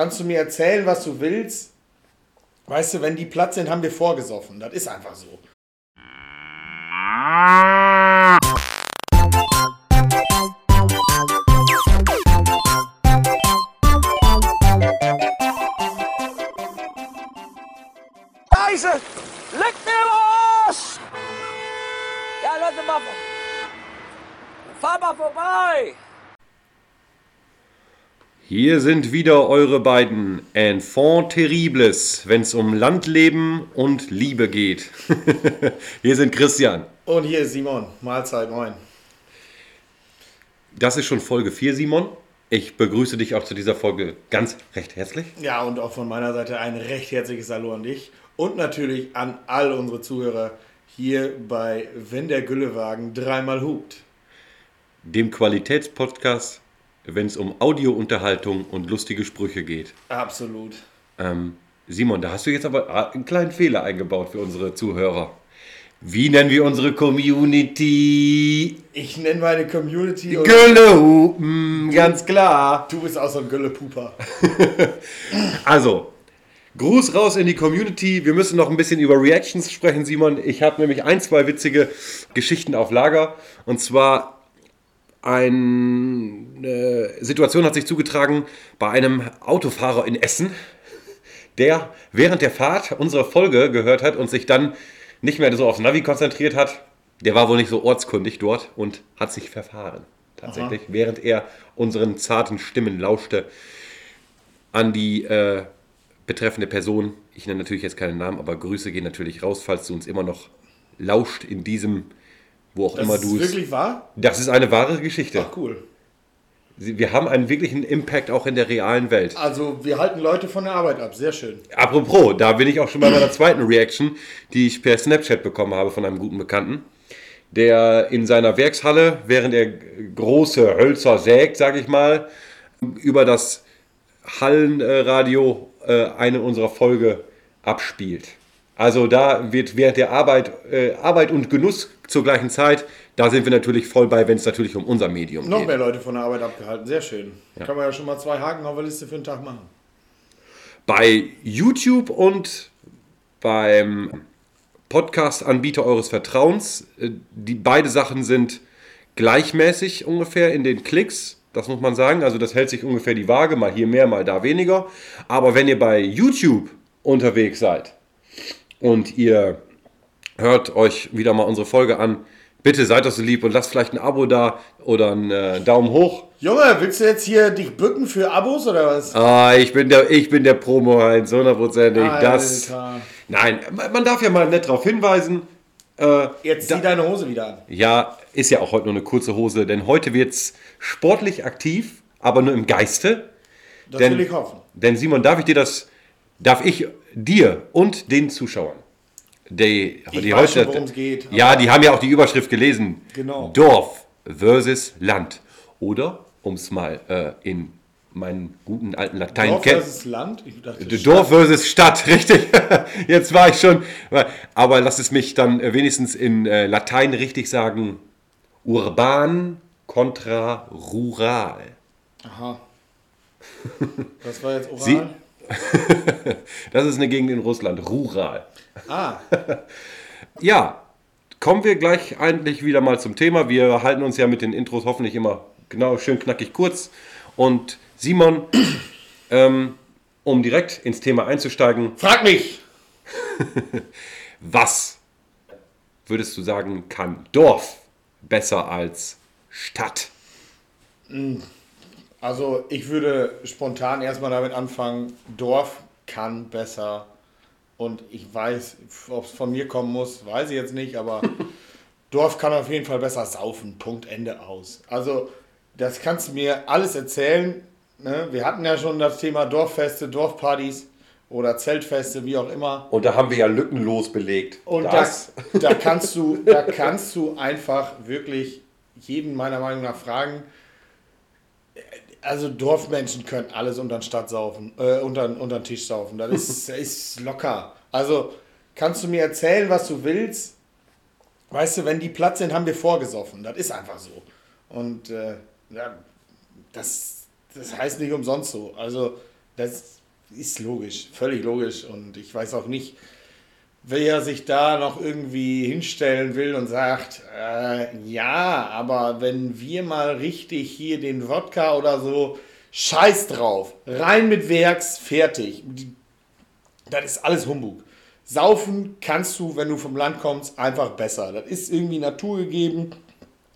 kannst du mir erzählen, was du willst. Weißt du, wenn die platt sind, haben wir vorgesoffen. Das ist einfach so. Hier sind wieder eure beiden Enfants terribles, wenn es um Landleben und Liebe geht. Hier sind Christian. Und hier ist Simon. Mahlzeit, moin. Das ist schon Folge 4, Simon. Ich begrüße dich auch zu dieser Folge ganz recht herzlich. Ja, und auch von meiner Seite ein recht herzliches Hallo an dich. Und natürlich an all unsere Zuhörer hier bei Wenn der Güllewagen dreimal hupt. Dem Qualitätspodcast, wenn es um Audiounterhaltung und lustige Sprüche geht. Absolut. Ähm, Simon, da hast du jetzt aber einen kleinen Fehler eingebaut für unsere Zuhörer. Wie nennen wir unsere Community? Ich nenne meine Community. Güllehupen, ganz klar. Du bist auch so ein Güllepuper. Also, Gruß raus in die Community. Wir müssen noch ein bisschen über Reactions sprechen, Simon. Ich habe nämlich ein, zwei witzige Geschichten auf Lager. Und zwar eine Situation hat sich zugetragen bei einem Autofahrer in Essen, der während der Fahrt unsere Folge gehört hat und sich dann nicht mehr so aufs Navi konzentriert hat. Der war wohl nicht so ortskundig dort und hat sich verfahren. Tatsächlich, während er unseren zarten Stimmen lauschte an die äh, betreffende Person. Ich nenne natürlich jetzt keinen Namen, aber Grüße gehen natürlich raus, falls du uns immer noch lauscht in diesem, wo auch Das immer ist du es. wirklich wahr? Das ist eine wahre Geschichte. Ach, cool. Wir haben einen wirklichen Impact auch in der realen Welt. Also, wir halten Leute von der Arbeit ab. Sehr schön. Apropos, da bin ich auch schon bei meiner zweiten Reaction, die ich per Snapchat bekommen habe von einem guten Bekannten, der in seiner Werkshalle, während er große Hölzer sägt, sage ich mal, über das Hallenradio äh, eine unserer Folge abspielt. Also da wird während der Arbeit, äh, Arbeit und Genuss zur gleichen Zeit, da sind wir natürlich voll bei, wenn es natürlich um unser Medium Noch geht. mehr Leute von der Arbeit abgehalten. Sehr schön. Kann man ja schon mal zwei Haken auf der Liste für den Tag machen. bei YouTube und beim Podcast-Anbieter eures Vertrauens. äh, Die beide Sachen sind gleichmäßig ungefähr in den Klicks. Das muss man sagen. Also das hält sich ungefähr die Waage, mal hier mehr, mal da weniger. Aber wenn ihr bei YouTube unterwegs seid und ihr hört euch wieder mal unsere Folge an, bitte seid doch so lieb und lasst vielleicht ein Abo da oder einen äh, Daumen hoch. Junge, willst du jetzt hier dich bücken für Abos oder was? Ah, ich bin der, ich bin der Promo-Heinz, hundertprozentig. Das, nein, man darf ja mal nett darauf hinweisen. Äh, Jetzt zieh deine Hose wieder an. ja, ist ja auch heute nur eine kurze Hose, denn heute wird's sportlich aktiv, aber nur im Geiste. Das Denn- will ich hoffen. Denn Simon, darf ich dir das, darf ich dir und den Zuschauern, die, Ich die weiß schon, geht, ja, die haben ja auch die Überschrift gelesen. Genau. Dorf versus Land. Oder, um es mal äh, in meinen guten alten Latein Dorf versus Land? Ich dachte, Dorf versus Stadt, richtig. Jetzt war ich schon. Aber lass es mich dann äh, wenigstens in äh, Latein richtig sagen. Urban contra rural. Aha. Das war jetzt oral? Sie- Das ist eine Gegend in Russland. Rural. Ah, Ja, kommen wir gleich eigentlich wieder mal zum Thema. Wir halten uns ja mit den Intros hoffentlich immer genau schön knackig kurz. Und Simon, ähm, um direkt ins Thema einzusteigen, frag mich! Was würdest du sagen, kann Dorf besser als Stadt? Also, ich würde spontan erstmal damit anfangen: Dorf kann besser. Und ich weiß, ob es von mir kommen muss, weiß ich jetzt nicht, aber Dorf kann auf jeden Fall besser saufen. Punkt, Ende aus. Also, das kannst du mir alles erzählen. Ne? Wir hatten ja schon das Thema Dorffeste, Dorfpartys oder Zeltfeste, wie auch immer. Und da haben wir ja lückenlos belegt. Und das, da, kannst du, da kannst du einfach wirklich jeden meiner Meinung nach fragen. Also Dorfmenschen können alles unter den Stadt saufen, äh, unter, unter den Tisch saufen. Das ist, ist locker. Also kannst du mir erzählen, was du willst. Weißt du, wenn die platt sind, haben wir vorgesoffen. Das ist einfach so. Und äh, ja, das, das heißt nicht umsonst so. Also das ist logisch, völlig logisch. Und ich weiß auch nicht, wer sich da noch irgendwie hinstellen will und sagt, äh, ja, aber wenn wir mal richtig hier den Wodka oder so, scheiß drauf, rein mit Werks, fertig. Das ist alles Humbug. Saufen kannst du, wenn du vom Land kommst, einfach besser. Das ist irgendwie naturgegeben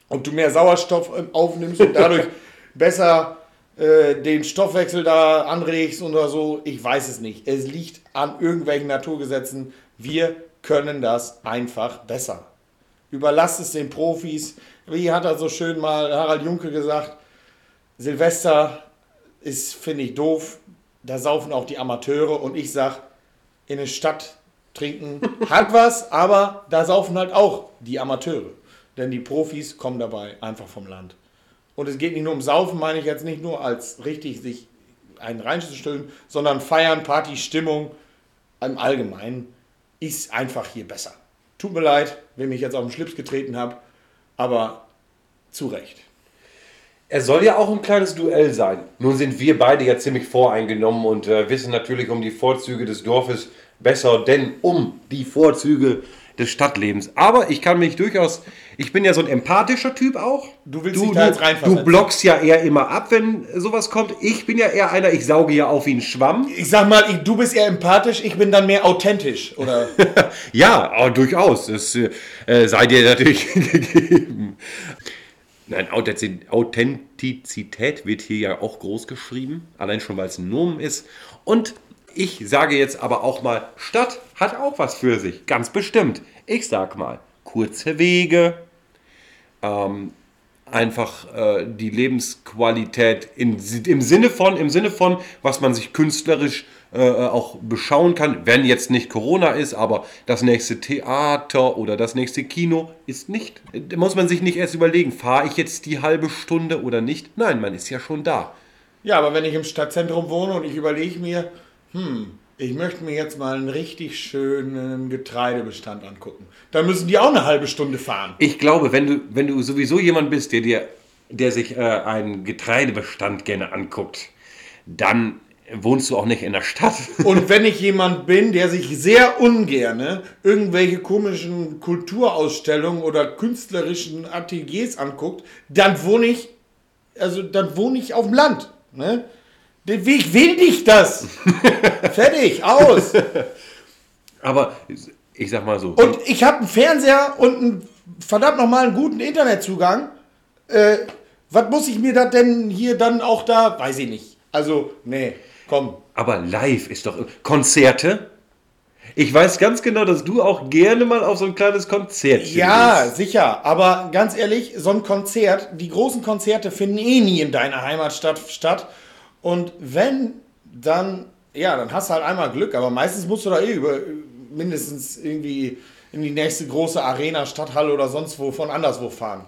und du mehr Sauerstoff aufnimmst und dadurch besser äh, den Stoffwechsel da anregst oder so. Ich weiß es nicht. Es liegt an irgendwelchen Naturgesetzen. Wir können das einfach besser. Überlasst es den Profis. Wie hat er so schön mal Harald Junke gesagt, Silvester ist, finde ich, doof. Da saufen auch die Amateure und ich sage, in der Stadt trinken hat was, aber da saufen halt auch die Amateure. Denn die Profis kommen dabei einfach vom Land. Und es geht nicht nur um Saufen, meine ich jetzt nicht nur als richtig sich einen reinzustellen, sondern Feiern, Party, Stimmung im Allgemeinen ist einfach hier besser. Tut mir leid, wenn ich jetzt auf den Schlips getreten habe, aber zu Recht. Er soll ja auch ein kleines Duell sein. Nun sind wir beide ja ziemlich voreingenommen und äh, wissen natürlich um die Vorzüge des Dorfes besser, denn um die Vorzüge des Stadtlebens. Aber ich kann mich durchaus, ich bin ja so ein empathischer Typ auch. Du willst dich da jetzt Du reinversetzen. blockst ja eher immer ab, wenn sowas kommt. Ich bin ja eher einer, ich sauge ja auf wie ein Schwamm. Ich sag mal, ich, du bist eher empathisch, ich bin dann mehr authentisch, oder? Ja, aber durchaus. Das äh, sei dir natürlich gegeben. Nein, Authentiz- Authentizität wird hier ja auch groß geschrieben, allein schon weil es ein Nomen ist. Und ich sage jetzt aber auch mal, Stadt hat auch was für sich, ganz bestimmt. Ich sag mal, kurze Wege, ähm, einfach äh, die Lebensqualität in, im, Sinne von, im Sinne von, was man sich künstlerisch äh, auch beschauen kann, wenn jetzt nicht Corona ist, aber das nächste Theater oder das nächste Kino ist nicht. Da muss man sich nicht erst überlegen, fahre ich jetzt die halbe Stunde oder nicht? Nein, man ist ja schon da. Ja, aber wenn ich im Stadtzentrum wohne und ich überlege mir, hm, ich möchte mir jetzt mal einen richtig schönen Getreidebestand angucken, dann müssen die auch eine halbe Stunde fahren. Ich glaube, wenn du, wenn du sowieso jemand bist, der, dir, der sich äh, einen Getreidebestand gerne anguckt, dann wohnst du auch nicht in der Stadt. Und wenn ich jemand bin, der sich sehr ungerne irgendwelche komischen Kulturausstellungen oder künstlerischen Ateliers anguckt, dann wohne ich, also dann wohne ich auf dem Land. Ne? Weg will nicht das. Fertig, aus. Aber ich sag mal so. Und ich habe einen Fernseher und einen, verdammt nochmal einen guten Internetzugang. Äh, was muss ich mir da denn hier dann auch da, weiß ich nicht. Also, nee, komm. Aber live ist doch. Konzerte? Ich weiß ganz genau, dass du auch gerne mal auf so ein kleines Konzert Ja, sicher. Aber ganz ehrlich, so ein Konzert, die großen Konzerte finden eh nie in deiner Heimatstadt statt. Und wenn, dann, ja, dann hast du halt einmal Glück. Aber meistens musst du da eh über mindestens irgendwie in die nächste große Arena, Stadthalle oder sonst wo von anderswo fahren.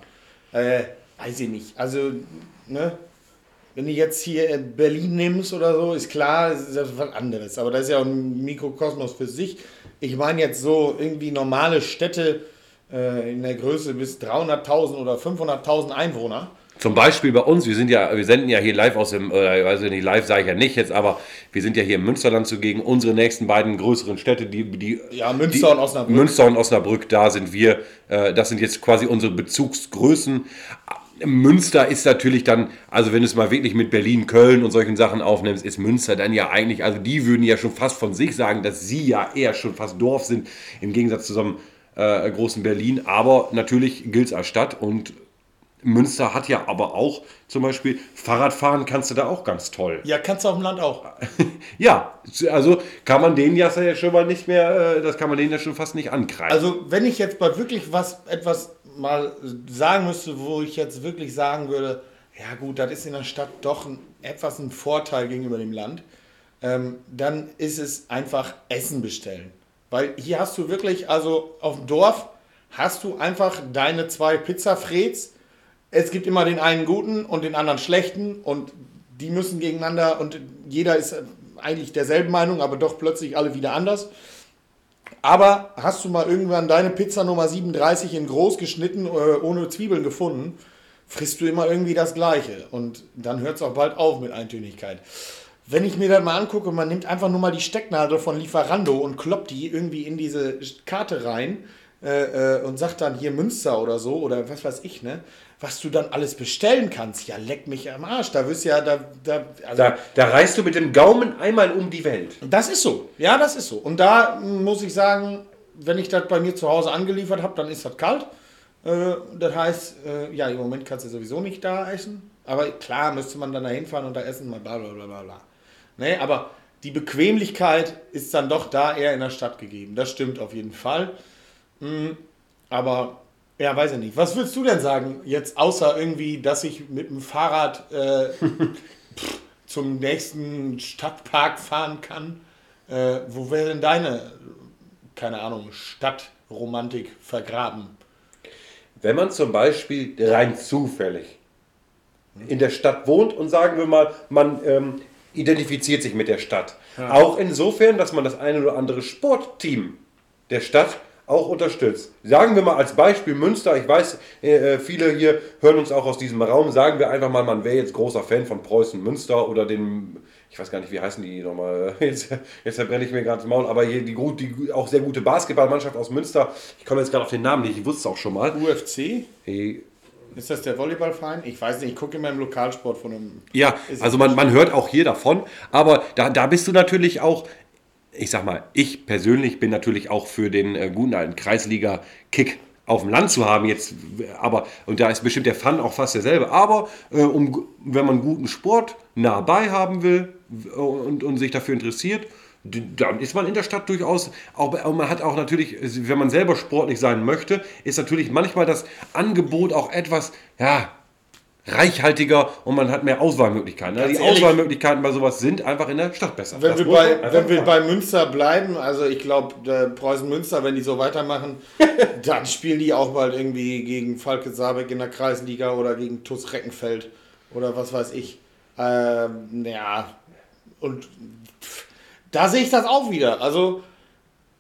Äh, weiß ich nicht. Also, ne? Wenn du jetzt hier in Berlin nimmst oder so, ist klar, ist das was anderes. Aber das ist ja auch ein Mikrokosmos für sich. Ich meine jetzt so irgendwie normale Städte äh, in der Größe bis 300.000 oder 500.000 Einwohner. Zum Beispiel bei uns, wir sind ja, wir senden ja hier live aus dem, äh, also nicht live sage ich ja nicht jetzt, aber wir sind ja hier im Münsterland zugegen. Unsere nächsten beiden größeren Städte, die, die Ja, Münster die, und Osnabrück. Münster und Osnabrück, da sind wir. Äh, das sind jetzt quasi unsere Bezugsgrößen. Münster ist natürlich dann, also wenn du es mal wirklich mit Berlin, Köln und solchen Sachen aufnimmst, ist Münster dann ja eigentlich, also die würden ja schon fast von sich sagen, dass sie ja eher schon fast Dorf sind, im Gegensatz zu so einem äh, großen Berlin. Aber natürlich gilt es als Stadt und Münster hat ja aber auch zum Beispiel Fahrradfahren kannst du da auch ganz toll. Ja, kannst du auf dem Land auch. Ja, also kann man denen ja schon mal nicht mehr, äh, das kann man denen ja schon fast nicht ankreiden. Also, wenn ich jetzt mal wirklich was, etwas mal sagen müsste, wo ich jetzt wirklich sagen würde, ja gut, das ist in der Stadt doch ein, etwas ein Vorteil gegenüber dem Land, ähm, dann ist es einfach Essen bestellen. Weil hier hast du wirklich, also auf dem Dorf hast du einfach deine zwei Pizzafreds. Es gibt immer den einen guten und den anderen schlechten und die müssen gegeneinander und jeder ist eigentlich derselben Meinung, aber doch plötzlich alle wieder anders. Aber hast du mal irgendwann deine Pizza Nummer 37 in groß geschnitten, äh, ohne Zwiebeln gefunden, frisst du immer irgendwie das Gleiche. Und dann hört es auch bald auf mit Eintönigkeit. wenn ich mir das mal angucke, man nimmt einfach nur mal die Stecknadel von Lieferando und kloppt die irgendwie in diese Karte rein äh, äh, und sagt dann hier Münster oder so oder was weiß ich, ne? Was du dann alles bestellen kannst, ja, leck mich am Arsch. Da wirst ja, da, da, also Da, da reist du mit dem Gaumen einmal um die Welt. das ist so. Ja, das ist so. Und da mm, muss ich sagen, wenn ich das bei mir zu Hause angeliefert habe, dann ist das kalt. Äh, das heißt, äh, ja, im Moment kannst du sowieso nicht da essen. Aber klar, müsste man dann da hinfahren und da essen, mal bla bla bla bla bla. Nee, aber die Bequemlichkeit ist dann doch da eher in der Stadt gegeben. Das stimmt auf jeden Fall. Mm, Aber, ja, weiß ich nicht. Was würdest du denn sagen, jetzt außer irgendwie, dass ich mit dem Fahrrad äh, pff, zum nächsten Stadtpark fahren kann? Äh, wo wäre denn deine, keine Ahnung, Stadtromantik vergraben? Wenn man zum Beispiel rein zufällig in der Stadt wohnt und sagen wir mal, man ähm, identifiziert sich mit der Stadt. Auch insofern, dass man das eine oder andere Sportteam der Stadt auch unterstützt. Sagen wir mal als Beispiel Münster, ich weiß, äh, äh, viele hier hören uns auch aus diesem Raum, sagen wir einfach mal, man wäre jetzt großer Fan von Preußen Münster oder dem, ich weiß gar nicht, wie heißen die nochmal, jetzt, jetzt verbrenne ich mir gerade das Maul, aber hier die, die auch sehr gute Basketballmannschaft aus Münster, ich komme jetzt gerade auf den Namen nicht, ich wusste es auch schon mal. UFC? Hey, Ist das der Volleyballverein? Ich weiß nicht, ich gucke immer im Lokalsport von einem. Ja, also man, man hört auch hier davon, aber da, da bist du natürlich auch, ich sag mal, ich persönlich bin natürlich auch für den äh, guten alten Kreisliga-Kick auf dem Land zu haben jetzt, aber, und da ist bestimmt der Fun auch fast derselbe, aber äh, um, wenn man guten Sport nah bei haben will und, und sich dafür interessiert, dann ist man in der Stadt durchaus, auch, man hat auch natürlich, wenn man selber sportlich sein möchte, ist natürlich manchmal das Angebot auch etwas, ja, reichhaltiger und man hat mehr Auswahlmöglichkeiten. Ganz die ehrlich- Auswahlmöglichkeiten bei sowas sind einfach in der Stadt besser. Wenn Das wir, bei, wenn wir bei Münster bleiben, also ich glaube, Preußen-Münster, wenn die so weitermachen, dann spielen die auch bald irgendwie gegen Falke Sabeck in der Kreisliga oder gegen TuS Reckenfeld oder was weiß ich. Ähm, ja, und pff, da sehe ich das auch wieder. Also,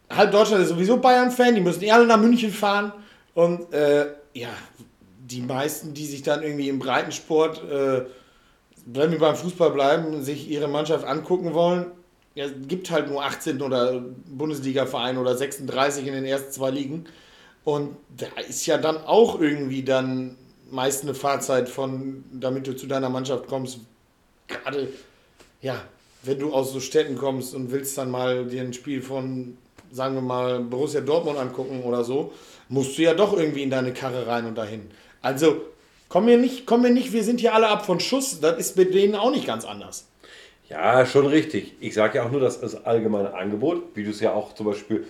halb Deutschland ist sowieso Bayern-Fan, die müssen eh alle nach München fahren. Und äh, ja, die meisten, die sich dann irgendwie im Breitensport, äh, wenn wir beim Fußball bleiben, sich ihre Mannschaft angucken wollen, ja, es gibt halt nur 18 oder Bundesliga-Vereine oder 36 in den ersten zwei Ligen. Und da ist ja dann auch irgendwie dann meist eine Fahrzeit von, damit du zu deiner Mannschaft kommst, gerade, ja, wenn du aus so Städten kommst und willst dann mal dir ein Spiel von, sagen wir mal, Borussia Dortmund angucken oder so, musst du ja doch irgendwie in deine Karre rein und dahin. Also, komm mir nicht, komm mir nicht, wir sind hier alle ab von Schuss, das ist bei denen auch nicht ganz anders. Ja, schon richtig. Ich sage ja auch nur, dass das allgemeine Angebot, wie du es ja auch zum Beispiel,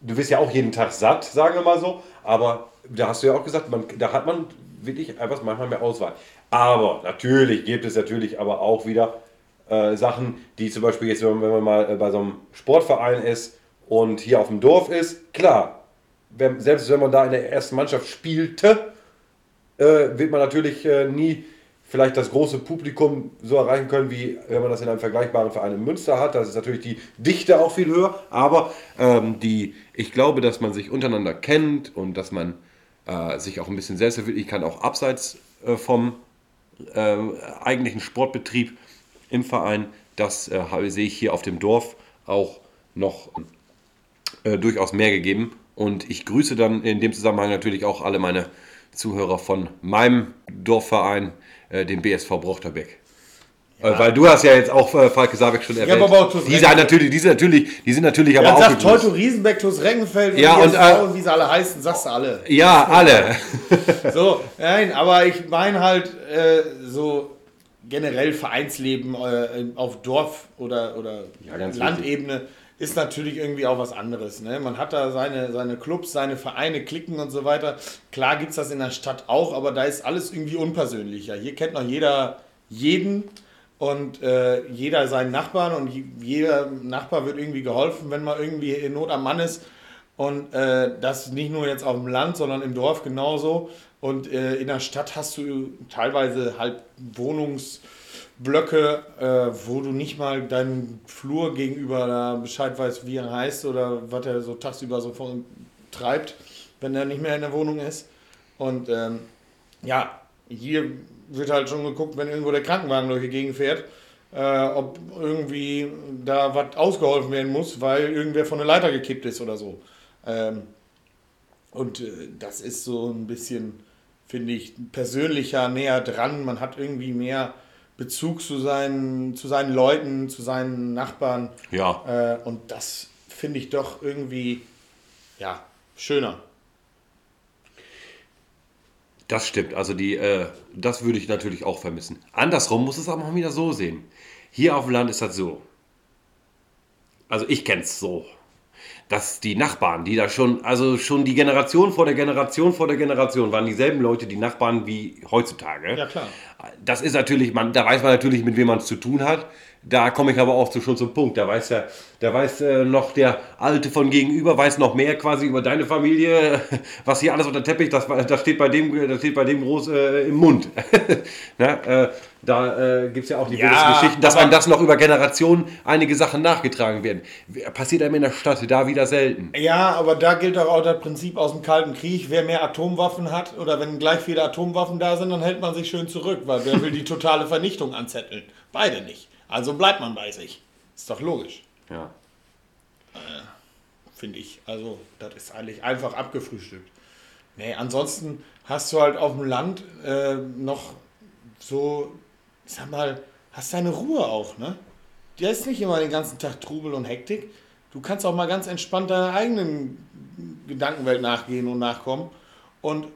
du wirst ja auch jeden Tag satt, sagen wir mal so, aber da hast du ja auch gesagt, man, da hat man wirklich einfach manchmal mehr Auswahl. Aber natürlich gibt es natürlich aber auch wieder äh, Sachen, die zum Beispiel jetzt, wenn man, wenn man mal äh, bei so einem Sportverein ist und hier auf dem Dorf ist, klar, wenn, selbst wenn man da in der ersten Mannschaft spielte, äh, wird man natürlich äh, nie vielleicht das große Publikum so erreichen können, wie wenn man das in einem vergleichbaren Verein in Münster hat. Das ist natürlich die Dichte auch viel höher, aber ähm, die, ich glaube, dass man sich untereinander kennt und dass man äh, sich auch ein bisschen selbstverwirklichen kann, auch abseits äh, vom äh, eigentlichen Sportbetrieb im Verein. Das äh, sehe ich hier auf dem Dorf auch noch durchaus mehr gegeben. Und ich grüße dann in dem Zusammenhang natürlich auch alle meine Zuhörer von meinem Dorfverein, äh, dem BSV Brochterbeck. Äh, Weil du hast ja jetzt auch äh, Falke Sabeck schon erwähnt. aber auch die, sind natürlich, die sind natürlich, die sind natürlich aber Ja, auch sagt. Teuto Riesenbeck, Tuss Reckenfeld Ja, und, äh, und wie sie alle heißen, sagst du alle. Ja, alle. So, nein, aber ich meine halt äh, so generell Vereinsleben äh, auf Dorf- oder, oder Ja, Landebene ist natürlich irgendwie auch was anderes. Ne? Man hat da seine, seine Clubs, seine Vereine, Klicken und so weiter. Klar gibt es das in der Stadt auch, aber da ist alles irgendwie unpersönlicher. Hier kennt noch jeder jeden und äh, jeder seinen Nachbarn und jeder Nachbar wird irgendwie geholfen, wenn man irgendwie in Not am Mann ist. Und äh, das nicht nur jetzt auf dem Land, sondern im Dorf genauso. Und äh, in der Stadt hast du teilweise halt Wohnungsblöcke, äh, wo du nicht mal deinen Flur gegenüber da Bescheid weißt, wie er heißt oder was er so tagsüber so von treibt, wenn er nicht mehr in der Wohnung ist. Und ähm, ja, hier wird halt schon geguckt, wenn irgendwo der Krankenwagen durch die Gegend fährt. äh, ob irgendwie da was ausgeholfen werden muss, weil irgendwer von der Leiter gekippt ist oder so. Ähm, und äh, das ist so ein bisschen, finde ich, persönlicher, näher dran. Man hat irgendwie mehr Bezug zu seinen, zu seinen Leuten, zu seinen Nachbarn. Ja. Äh, und das finde ich doch irgendwie, ja, schöner. Das stimmt. Also die, äh, das würde ich natürlich auch vermissen. Andersrum muss es aber auch wieder so sehen. Hier auf dem Land ist das so. Also ich kenne es so. Dass die Nachbarn, die da schon, also schon die Generation vor der Generation vor der Generation waren dieselben Leute, die Nachbarn wie heutzutage. Ja, klar. Das ist natürlich, man, da weiß man natürlich, mit wem man es zu tun hat. Da komme ich aber auch zu, schon zum Punkt. Da weiß der, da weiß äh, noch der Alte von gegenüber, weiß noch mehr quasi über deine Familie, was hier alles unter dem Teppich, das, das steht bei dem, das steht bei dem groß äh, im Mund. Na, äh, da äh, gibt es ja auch die Ja, Geschichten, dass man das noch über Generationen einige Sachen nachgetragen werden. Passiert einem in der Stadt da wieder selten. Ja, aber da gilt doch auch das Prinzip aus dem Kalten Krieg. Wer mehr Atomwaffen hat oder wenn gleich viele Atomwaffen da sind, dann hält man sich schön zurück, weil wer will die totale Vernichtung anzetteln? Beide nicht. Also bleibt man bei sich. Ist doch logisch, Ja. finde ich. Also, das ist eigentlich einfach abgefrühstückt. Nee, ansonsten hast du halt auf dem Land äh, noch so, ich sag mal, hast deine Ruhe auch, ne? Der ist nicht immer den ganzen Tag Trubel und Hektik. Du kannst auch mal ganz entspannt deiner eigenen Gedankenwelt nachgehen und nachkommen. Und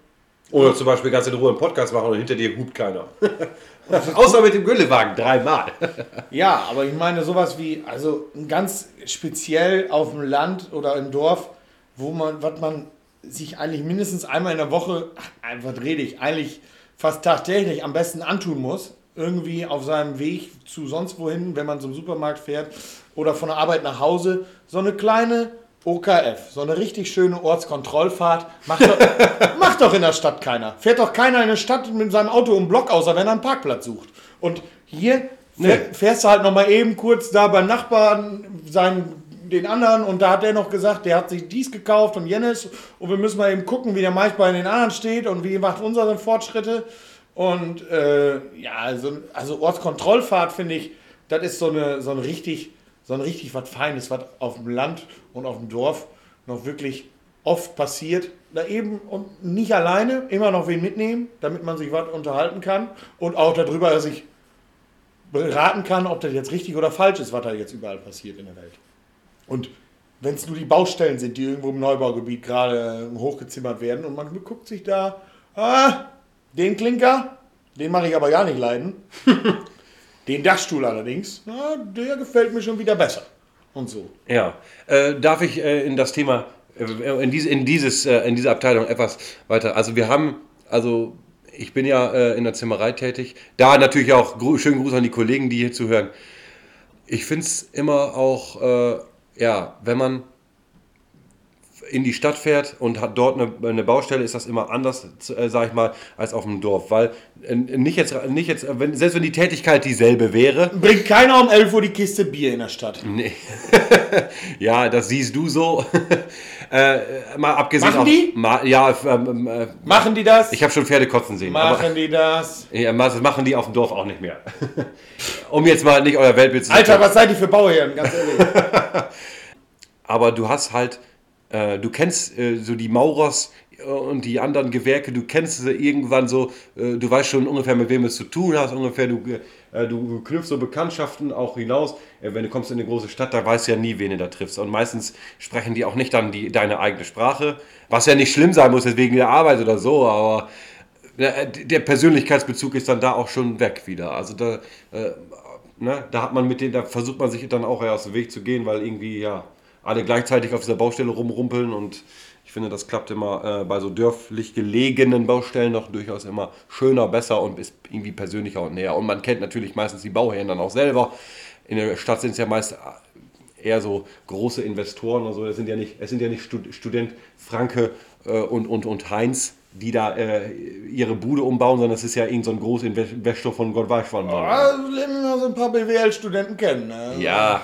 Oder zum Beispiel ganz in Ruhe einen Podcast machen und hinter dir hupt keiner. Außer mit dem Güllewagen, dreimal. ja, aber ich meine sowas wie, also ganz speziell auf dem Land oder im Dorf, wo man, was man sich eigentlich mindestens einmal in der Woche, ach, was rede ich, eigentlich fast tagtäglich am besten antun muss, irgendwie auf seinem Weg zu sonst wohin, wenn man zum Supermarkt fährt oder von der Arbeit nach Hause, so eine kleine OKF, so eine richtig schöne Ortskontrollfahrt, macht doch, macht doch in der Stadt keiner. Fährt doch keiner in der Stadt mit seinem Auto im Block, außer wenn er einen Parkplatz sucht. Und hier fähr, fährst du halt nochmal eben kurz da beim Nachbarn seinen, den anderen und da hat der noch gesagt, der hat sich dies gekauft und jenes und wir müssen mal eben gucken, wie der Mike bei den anderen steht und wie macht unsere Fortschritte. Und äh, ja, also, also Ortskontrollfahrt finde ich, das ist so eine, so ein richtig, so ein richtig was Feines, was auf dem Land und auf dem Dorf noch wirklich oft passiert. Da eben und nicht alleine, immer noch wen mitnehmen, damit man sich was unterhalten kann und auch darüber sich beraten kann, ob das jetzt richtig oder falsch ist, was da jetzt überall passiert in der Welt. Und wenn es nur die Baustellen sind, die irgendwo im Neubaugebiet gerade hochgezimmert werden und man guckt sich da, ah, den Klinker, den mache ich aber gar nicht leiden. den Dachstuhl allerdings, na, der gefällt mir schon wieder besser. Und so. Ja, äh, darf ich äh, in das Thema, äh, in, diese, in, dieses, äh, in diese Abteilung etwas weiter. Also wir haben, also ich bin ja äh, in der Zimmerei tätig. Da natürlich auch gru schönen Gruß an die Kollegen, die hier zuhören. Ich finde es immer auch, äh, ja, wenn man in die Stadt fährt und hat dort eine, eine Baustelle, ist das immer anders, äh, sag ich mal, als auf dem Dorf. Weil äh, nicht jetzt, nicht jetzt wenn, selbst wenn die Tätigkeit dieselbe wäre, Bringt keiner um 11 Uhr die Kiste Bier in der Stadt. Nee. ja, das siehst du so. äh, mal abgesehen Machen auf- die? Ma, ja, ähm, äh, Machen die das? ich habe schon Pferde kotzen sehen. Aber, Machen die das? ja, das machen die auf dem Dorf auch nicht mehr. um jetzt mal nicht euer Weltbild zu Alter, was seid ihr für Bauherren, ganz ehrlich. Aber du hast halt, äh, du kennst äh, so die Maurers äh, und die anderen Gewerke, du kennst sie irgendwann so, äh, du weißt schon ungefähr, mit wem es zu tun hast, ungefähr, du, äh, du knüpfst so Bekanntschaften auch hinaus. Wenn du kommst in eine große Stadt, da weißt du ja nie, wen du da triffst. Und meistens sprechen die auch nicht dann die, deine eigene Sprache, was ja nicht schlimm sein muss, wegen der Arbeit oder so, aber der Persönlichkeitsbezug ist dann da auch schon weg wieder. Also da, ne, da hat man mit denen, da versucht man sich dann auch aus dem Weg zu gehen, weil irgendwie ja alle gleichzeitig auf dieser Baustelle rumrumpeln und ich finde, das klappt immer äh, bei so dörflich gelegenen Baustellen noch durchaus immer schöner, besser und ist irgendwie persönlicher und näher. Und man kennt natürlich meistens die Bauherren dann auch selber. In der Stadt sind es ja meist eher so große Investoren oder so. Es sind ja nicht, es sind ja nicht Stud Student Franke äh, und, und, und Heinz, die da äh, ihre Bude umbauen, sondern es ist ja irgendein so ein Großinvestor von Gott weiß wann. Also lernen wir so ein paar BWL-Studenten kennen. Ne? Ja,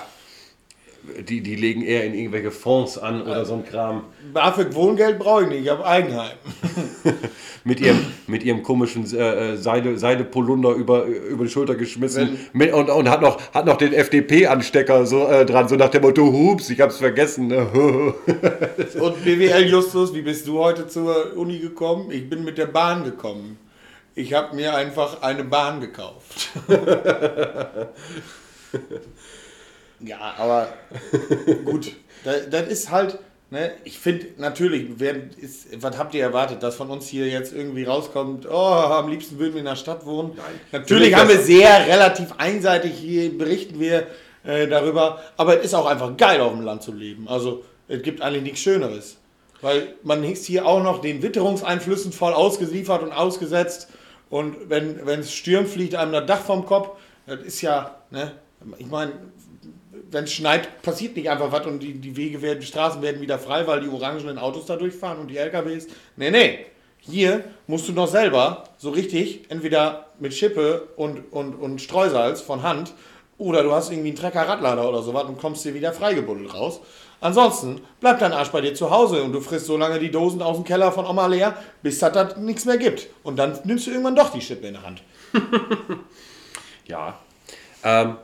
die, die legen eher in irgendwelche Fonds an oder so ein Kram. BAföG Wohngeld brauche ich nicht, ich habe Eigenheim. mit ihrem, mit ihrem komischen äh, Seide, Seidepolunder über, über die Schulter geschmissen mit, und, und hat noch, hat noch den FDP-Anstecker so, äh, dran, so nach dem Motto, hups, ich hab's vergessen. Ne? und BWL Justus, wie bist du heute zur Uni gekommen? Ich bin mit der Bahn gekommen. Ich habe mir einfach eine Bahn gekauft. ja, aber gut, das, das ist halt Ne? Ich finde natürlich, wer ist, was habt ihr erwartet, dass von uns hier jetzt irgendwie rauskommt, oh, am liebsten würden wir in der Stadt wohnen? Nein. Natürlich haben wir sehr relativ einseitig hier berichten wir äh, darüber, aber es ist auch einfach geil auf dem Land zu leben. Also es gibt eigentlich nichts Schöneres. Weil man ist hier auch noch den Witterungseinflüssen voll ausgeliefert und ausgesetzt. Und wenn es stürmt, fliegt einem das Dach vom Kopf. Das ist ja, ne, ich meine, wenn es schneit, passiert nicht einfach was und die, die Wege werden, die Straßen werden wieder frei, weil die orangenen Autos da durchfahren und die LKWs. Nee, nee. Hier musst du noch selber so richtig, entweder mit Schippe und, und, und Streusalz von Hand oder du hast irgendwie einen Trecker-Radlader oder sowas und kommst hier wieder freigebuddelt raus. Ansonsten bleibt dein Arsch bei dir zu Hause und du frisst so lange die Dosen aus dem Keller von Oma leer, bis das da nichts mehr gibt. Und dann nimmst du irgendwann doch die Schippe in der Hand. ja. Ähm,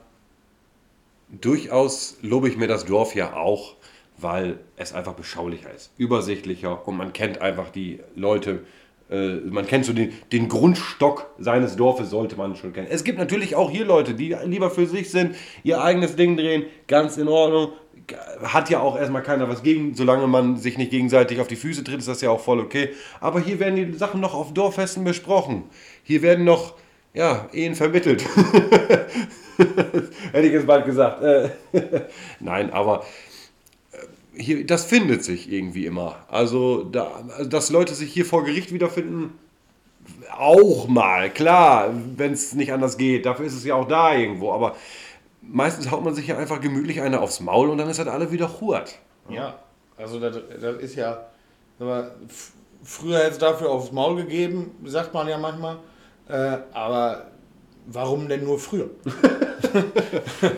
durchaus lobe ich mir das Dorf ja auch, weil es einfach beschaulicher ist, übersichtlicher und man kennt einfach die Leute. Äh, man kennt so den, den Grundstock seines Dorfes, sollte man schon kennen. Es gibt natürlich auch hier Leute, die lieber für sich sind, ihr eigenes Ding drehen, ganz in Ordnung. Hat ja auch erstmal keiner was gegen, solange man sich nicht gegenseitig auf die Füße tritt, ist das ja auch voll okay. Aber hier werden die Sachen noch auf Dorffesten besprochen. Hier werden noch ja, Ehen vermittelt. Hätte ich jetzt bald gesagt. Nein, aber äh, hier, das findet sich irgendwie immer. Also, da, also, dass Leute sich hier vor Gericht wiederfinden, auch mal, klar, wenn es nicht anders geht. Dafür ist es ja auch da irgendwo. Aber meistens haut man sich ja einfach gemütlich eine aufs Maul und dann ist halt alle wieder hurt. Ja, also das, das ist ja. Früher hätte es dafür aufs Maul gegeben, sagt man ja manchmal. Äh, aber warum denn nur früher?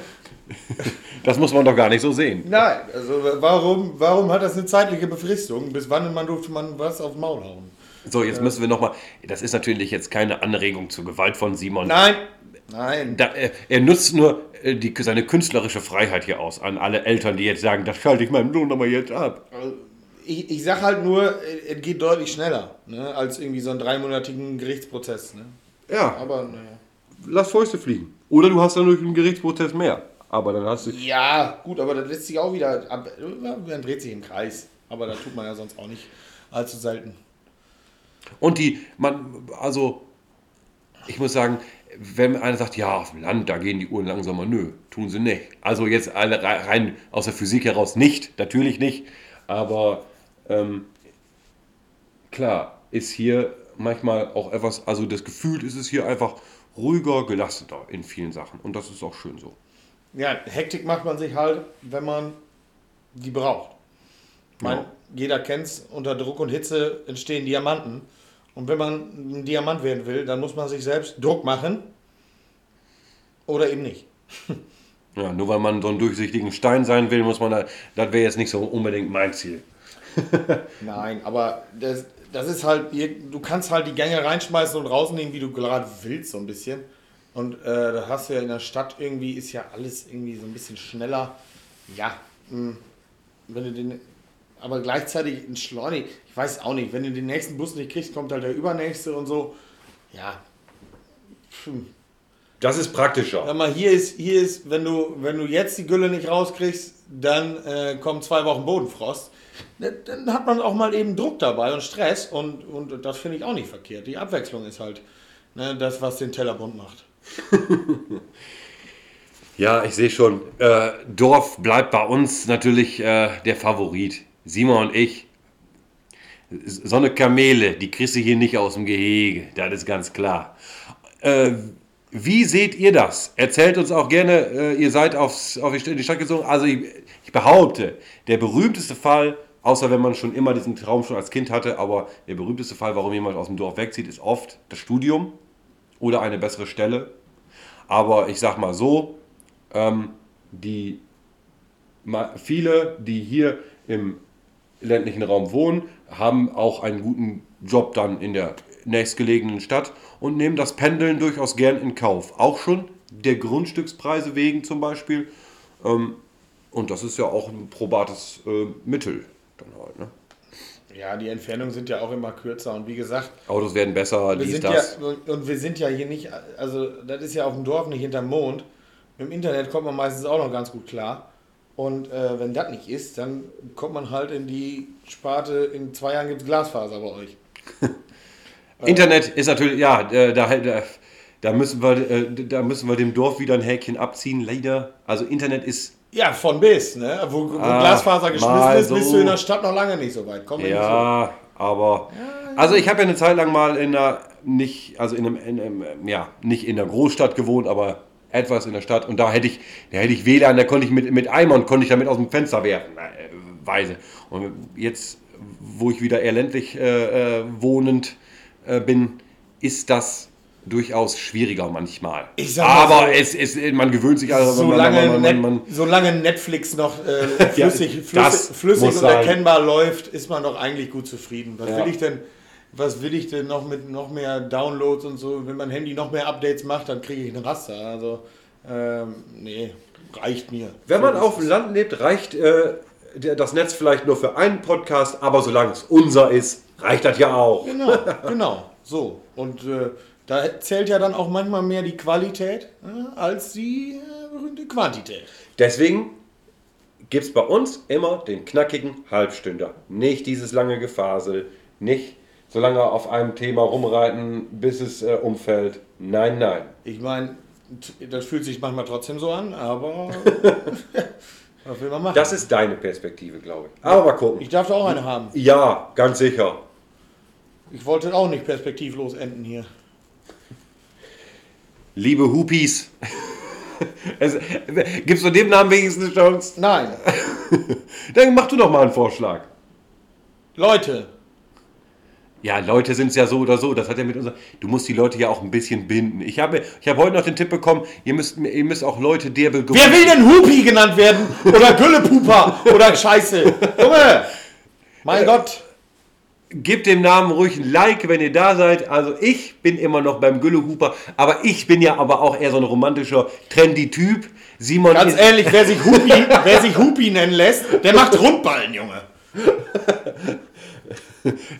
das muss man doch gar nicht so sehen. Nein, also warum, warum hat das eine zeitliche Befristung? Bis wann man durfte man was aufs Maul hauen? So, jetzt müssen wir nochmal. Das ist natürlich jetzt keine Anregung zur Gewalt von Simon. Nein, nein. Da, er, er, nutzt nur äh, die, seine künstlerische Freiheit hier aus an alle Eltern, die jetzt sagen, das schalte ich meinem Sohn aber jetzt ab. Ich, ich sag halt nur, es geht deutlich schneller ne, als irgendwie so einen dreimonatigen Gerichtsprozess. Ne? Ja. Aber naja lass Fäuste fliegen. Oder du hast dann durch einen Gerichtsprozess mehr. Aber dann hast du. Ja, gut, aber dann lässt sich auch wieder. Dann dreht sich im Kreis. Aber da tut man ja sonst auch nicht allzu selten. Und die, man, also, ich muss sagen, wenn einer sagt, ja, auf dem Land, da gehen die Uhren langsamer, nö, tun sie nicht. Also jetzt alle rein aus der Physik heraus nicht, natürlich nicht. Aber ähm, klar, ist hier manchmal auch etwas, also das Gefühl ist es hier einfach ruhiger, gelassener in vielen Sachen. Und das ist auch schön so. Ja, Hektik macht man sich halt, wenn man die braucht. Ich meine, ja. jeder kennt es, unter Druck und Hitze entstehen Diamanten. Und wenn man ein Diamant werden will, dann muss man sich selbst Druck machen oder eben nicht. Ja, nur weil man so einen durchsichtigen Stein sein will, muss man da, das wäre jetzt nicht so unbedingt mein Ziel. Nein, aber das, das ist halt, du kannst halt die Gänge reinschmeißen und rausnehmen, wie du gerade willst, so ein bisschen. Und äh, da hast du ja in der Stadt irgendwie, ist ja alles irgendwie so ein bisschen schneller. Ja, mh, hm, wenn du den, aber gleichzeitig entschleunigt, ich weiß auch nicht, wenn du den nächsten Bus nicht kriegst, kommt halt der übernächste und so. Ja. Hm. Das ist praktischer. Sag mal, hier ist, hier ist, wenn du, wenn du jetzt die Gülle nicht rauskriegst, dann äh, kommen zwei Wochen Bodenfrost. Ne, dann hat man auch mal eben Druck dabei und Stress und, und das finde ich auch nicht verkehrt. Die Abwechslung ist halt ne, das, was den Teller bunt macht. ja, ich sehe schon. Äh, Dorf bleibt bei uns natürlich äh, der Favorit. Simon und ich. So eine Kamele, die kriegst du hier nicht aus dem Gehege, das ist ganz klar. Wie seht ihr das? Erzählt uns auch gerne, äh, ihr seid aufs, auf die Stadt gezogen. Also ich, ich, behaupte, der berühmteste Fall, außer wenn man schon immer diesen Traum schon als Kind hatte, aber der berühmteste Fall, warum jemand aus dem Dorf wegzieht, ist oft das Studium oder eine bessere Stelle. Aber ich sag mal so, ähm, die, viele, die hier im ländlichen Raum wohnen, haben auch einen guten Job dann in der nächstgelegenen Stadt und nehmen das Pendeln durchaus gern in Kauf. Auch schon der Grundstückspreise wegen zum Beispiel. Ähm, und das ist ja auch ein probates äh, Mittel dann halt. Ne? Ja, die Entfernungen sind ja auch immer kürzer und wie gesagt, Autos werden besser, dies, das. ja und- und wir sind ja hier nicht, also das ist ja auf dem Dorf nicht hinterm Mond. Im Internet kommt man meistens auch noch ganz gut klar. Und äh, wenn das nicht ist, dann kommt man halt in die Sparte, in zwei Jahren gibt es Glasfaser bei euch. Internet ist natürlich, ja, äh, da, da, da, müssen wir, äh, da müssen wir dem Dorf wieder ein Häkchen abziehen, leider. Also Internet ist, Ja, von bis, ne? Wo, wo Ah, Glasfaser geschmissen ist, bist so. du in der Stadt noch lange nicht so weit. Komm nicht so. ja, aber, also ich habe ja eine Zeit lang mal in einer, nicht, also in einem, in einem, ja, nicht in der Großstadt gewohnt, aber etwas in der Stadt und da hätte ich, da hätte ich WLAN, da konnte ich mit, mit Eimern, konnte ich damit aus dem Fenster werfen, äh, weise. Und jetzt, wo ich wieder eher ländlich äh, äh, wohnend äh, bin, ist das durchaus schwieriger manchmal. Ich sag mal Aber so, es, es, man gewöhnt sich also, Solange, man, man, man, Net, solange Netflix noch äh, Ja, flüssig, das flüssig, flüssig und sein. erkennbar läuft, ist man doch eigentlich gut zufrieden. Was Ja. will ich denn, was will ich denn noch mit noch mehr Downloads und so? Wenn mein Handy noch mehr Updates macht, dann kriege ich einen Raster. Also, ähm, nee, reicht mir. Wenn man auf dem Land lebt, reicht äh, das Netz vielleicht nur für einen Podcast, aber solange es unser ist, reicht das ja auch. Genau, genau, so. Und äh, da zählt ja dann auch manchmal mehr die Qualität äh, als die äh, berühmte Quantität. Deswegen gibt es bei uns immer den knackigen Halbstünder. Nicht dieses lange Gefasel, nicht so lange auf einem Thema rumreiten, bis es äh, umfällt. Nein, nein. Ich meine, das fühlt sich manchmal trotzdem so an, aber was will man machen? Das ist deine Perspektive, glaube ich. Aber mal gucken. ich darf da auch eine haben. Ja, ganz sicher. Ich wollte auch nicht perspektivlos enden hier. Liebe Hupis. Es, gibst du dem Namen wenigstens eine Chance? Nein, Dann mach du doch mal einen Vorschlag. Leute, Ja, Leute sind es ja so oder so. Das hat ja mit unser. Du musst die Leute ja auch ein bisschen binden. Ich habe, ich habe heute noch den Tipp bekommen, ihr müsst, ihr müsst auch Leute derbe wer will denn Hupi genannt werden? Oder Güllepupa? Oder Scheiße? Junge! Mein Gott! Gebt dem Namen ruhig ein Like, wenn ihr da seid. Also ich bin immer noch beim Güllehuper, aber ich bin ja aber auch eher so ein romantischer, trendy Typ. Simon Ganz ehrlich, wer sich Hupi, wer sich Hupi nennen lässt, der macht Rundballen, Junge.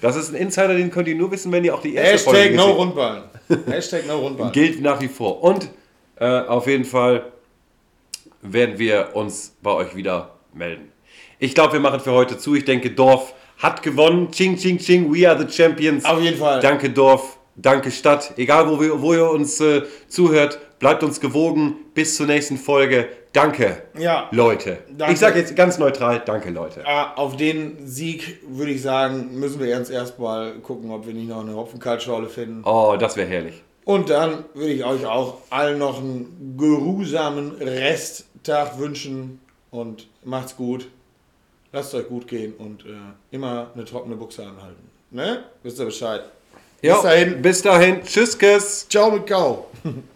das ist ein Insider, den könnt ihr nur wissen, wenn ihr auch die erste Hashtag Folge no Rundballen. Hashtag no Rundballen. gilt nach wie vor. Und äh, auf jeden Fall werden wir uns bei euch wieder melden. Ich glaube, wir machen für heute zu. Ich denke, Dorf hat gewonnen. Ching, ching, ching. We are the champions. Auf jeden Fall. Danke, Dorf. Danke, Stadt. Egal, wo, wir, wo ihr uns äh, zuhört, bleibt uns gewogen. Bis zur nächsten Folge. Danke, Ja. Leute. Danke. Ich sage jetzt ganz neutral, danke, Leute. Auf den Sieg würde ich sagen, müssen wir jetzt erstmal gucken, ob wir nicht noch eine Hopfenkaltschorle finden. Oh, das wäre herrlich. Und dann würde ich euch auch allen noch einen geruhsamen Resttag wünschen und macht's gut. Lasst euch gut gehen und äh, immer eine trockene Buchse anhalten. Ne? Wisst ihr Bescheid? Ja, Bis dahin. Bis dahin. Tschüss, Kiss. Ciao mit Kau.